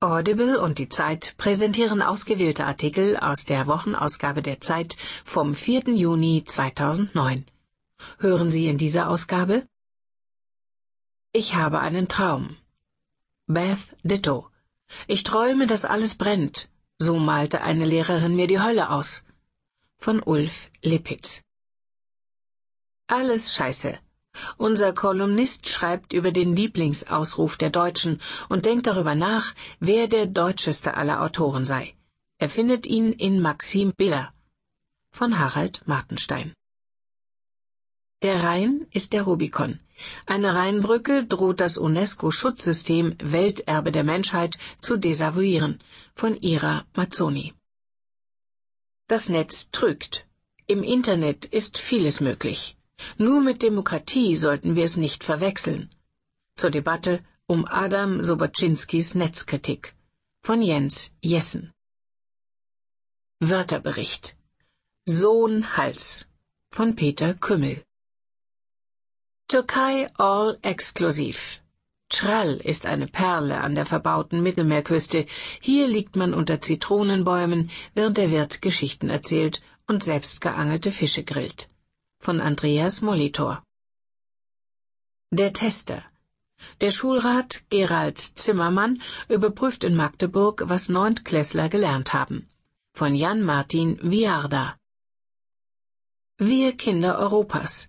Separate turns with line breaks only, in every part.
Audible und die Zeit präsentieren ausgewählte Artikel aus der Wochenausgabe der Zeit vom 4. Juni 2009. Hören Sie in dieser Ausgabe Ich habe einen Traum. Beth Ditto. Ich träume, dass alles brennt. So malte eine Lehrerin mir die Hölle aus. Von Ulf Lippitz. Alles Scheiße. Unser Kolumnist schreibt über den Lieblingsausruf der Deutschen und denkt darüber nach, wer der deutscheste aller Autoren sei. Er findet ihn in Maxim Biller von Harald Martenstein. Der Rhein ist der Rubikon. Eine Rheinbrücke droht das UNESCO-Schutzsystem Welterbe der Menschheit zu desavouieren. Von Ira Mazzoni. Das Netz trügt. Im Internet ist vieles möglich. Nur mit Demokratie sollten wir es nicht verwechseln. Zur Debatte um Adam Soboczynskis Netzkritik von Jens Jessen. Wörterbericht Sohn Hals von Peter Kümmel. Türkei all exklusiv. Trall ist eine Perle an der verbauten Mittelmeerküste. Hier liegt man unter Zitronenbäumen, während der Wirt Geschichten erzählt und selbst geangelte Fische grillt von Andreas Molitor. Der Tester. Der Schulrat Gerald Zimmermann überprüft in Magdeburg, was Neuntklässler gelernt haben. Von Jan Martin Viarda. Wir Kinder Europas.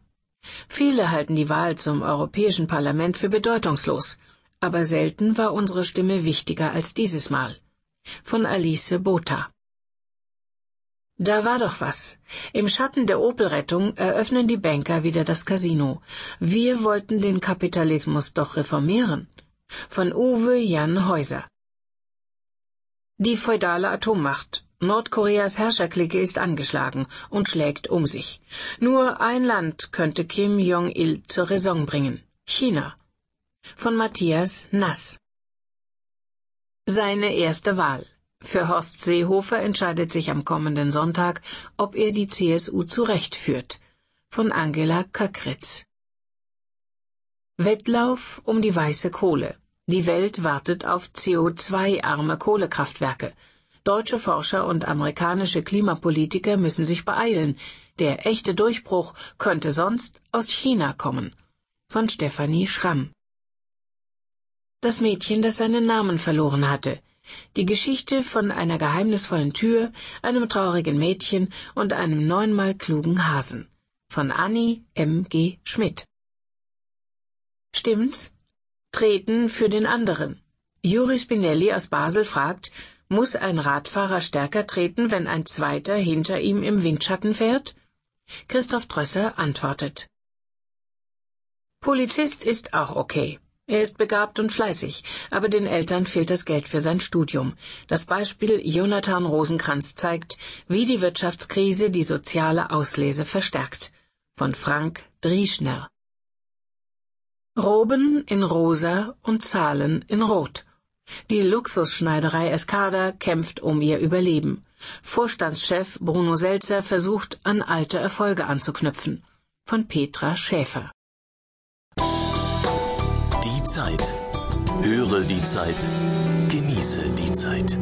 Viele halten die Wahl zum Europäischen Parlament für bedeutungslos, aber selten war unsere Stimme wichtiger als dieses Mal. Von Alice Botha. Da war doch was. Im Schatten der Opelrettung eröffnen die Banker wieder das Casino. Wir wollten den Kapitalismus doch reformieren. Von Uwe Jan Häuser. Die feudale Atommacht. Nordkoreas Herrscherklicke ist angeschlagen und schlägt um sich. Nur ein Land könnte Kim Jong-il zur Raison bringen. China. Von Matthias Nass. Seine erste Wahl. Für Horst Seehofer entscheidet sich am kommenden Sonntag, ob er die CSU zurechtführt. Von Angela Köckritz. Wettlauf um die weiße Kohle. Die Welt wartet auf CO2-arme Kohlekraftwerke. Deutsche Forscher und amerikanische Klimapolitiker müssen sich beeilen. Der echte Durchbruch könnte sonst aus China kommen. Von Stefanie Schramm. Das Mädchen, das seinen Namen verloren hatte. Die Geschichte von einer geheimnisvollen Tür, einem traurigen Mädchen und einem neunmal klugen Hasen. Von Annie M. G. Schmidt. Stimmt's? Treten für den anderen. Juri Spinelli aus Basel fragt, muss ein Radfahrer stärker treten, wenn ein zweiter hinter ihm im Windschatten fährt? Christoph Drösser antwortet. Polizist ist auch okay. Er ist begabt und fleißig, aber den Eltern fehlt das Geld für sein Studium. Das Beispiel Jonathan Rosenkranz zeigt, wie die Wirtschaftskrise die soziale Auslese verstärkt. Von Frank Drieschner. Roben in rosa und Zahlen in rot. Die Luxusschneiderei Escada kämpft um ihr Überleben. Vorstandschef Bruno Selzer versucht, an alte Erfolge anzuknüpfen. Von Petra Schäfer.
Zeit. Höre die Zeit. Genieße die Zeit.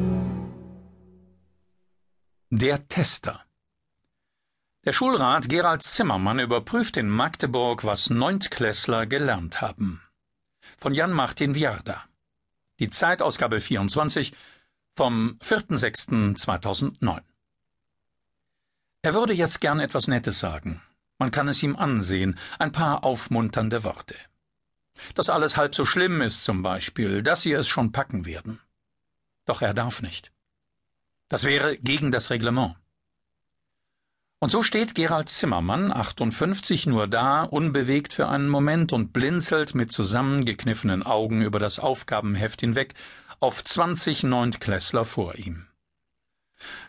Der Tester. Der Schulrat Gerald Zimmermann überprüft in Magdeburg, was Neuntklässler gelernt haben. Von Jan Martin Viarda. Die Zeitausgabe 24 vom 4.6.2009. Er würde jetzt gern etwas Nettes sagen. Man kann es ihm ansehen, ein paar aufmunternde Worte. Dass alles halb so schlimm ist zum Beispiel, dass sie es schon packen werden. Doch er darf nicht. Das wäre gegen das Reglement. Und so steht Gerald Zimmermann, 58, nur da, unbewegt für einen Moment und blinzelt mit zusammengekniffenen Augen über das Aufgabenheft hinweg auf zwanzig Neuntklässler vor ihm.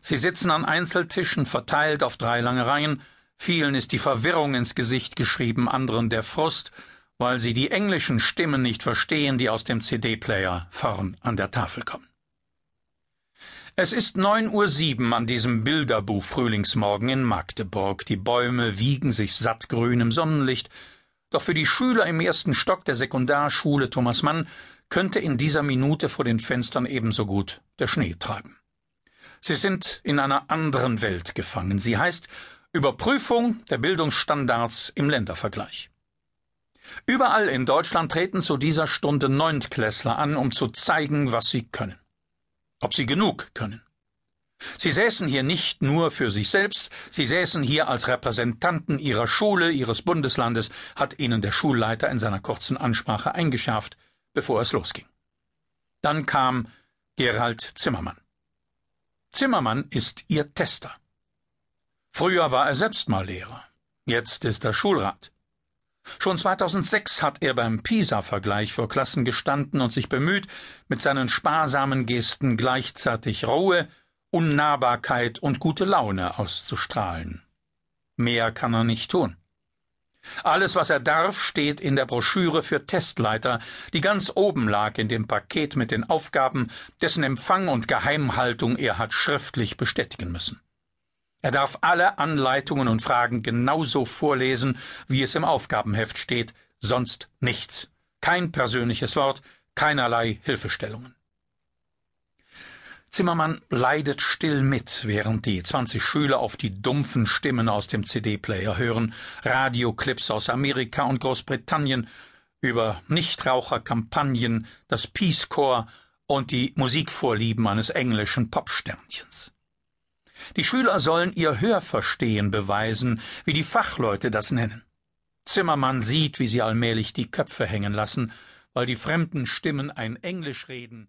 Sie sitzen an Einzeltischen verteilt auf drei lange Reihen, vielen ist die Verwirrung ins Gesicht geschrieben, anderen der Frust, weil sie die englischen Stimmen nicht verstehen, die aus dem CD-Player vorn an der Tafel kommen. Es ist neun Uhr sieben an diesem Bilderbuch-Frühlingsmorgen in Magdeburg. Die Bäume wiegen sich sattgrün im Sonnenlicht. Doch für die Schüler im ersten Stock der Sekundarschule Thomas Mann könnte in dieser Minute vor den Fenstern ebenso gut der Schnee treiben. Sie sind in einer anderen Welt gefangen. Sie heißt Überprüfung der Bildungsstandards im Ländervergleich. Überall in Deutschland treten zu dieser Stunde Neuntklässler an, um zu zeigen, was sie können. Ob sie genug können. Sie säßen hier nicht nur für sich selbst, sie säßen hier als Repräsentanten ihrer Schule, ihres Bundeslandes, hat ihnen der Schulleiter in seiner kurzen Ansprache eingeschärft, bevor es losging. Dann kam Gerald Zimmermann. Zimmermann ist ihr Tester. Früher war er selbst mal Lehrer, jetzt ist er Schulrat. Schon 2006 hat er beim PISA-Vergleich vor Klassen gestanden und sich bemüht, mit seinen sparsamen Gesten gleichzeitig Ruhe, Unnahbarkeit und gute Laune auszustrahlen. Mehr kann er nicht tun. Alles, was er darf, steht in der Broschüre für Testleiter, die ganz oben lag in dem Paket mit den Aufgaben, dessen Empfang und Geheimhaltung er hat schriftlich bestätigen müssen. Er darf alle Anleitungen und Fragen genauso vorlesen, wie es im Aufgabenheft steht, sonst nichts. Kein persönliches Wort, keinerlei Hilfestellungen. Zimmermann leidet still mit, während die zwanzig Schüler auf die dumpfen Stimmen aus dem CD-Player hören, Radioclips aus Amerika und Großbritannien über Nichtraucherkampagnen, das Peace Corps und die Musikvorlieben eines englischen Popsternchens. Die Schüler sollen ihr Hörverstehen beweisen, wie die Fachleute das nennen. Zimmermann sieht, wie sie allmählich die Köpfe hängen lassen, weil die fremden Stimmen ein Englisch reden,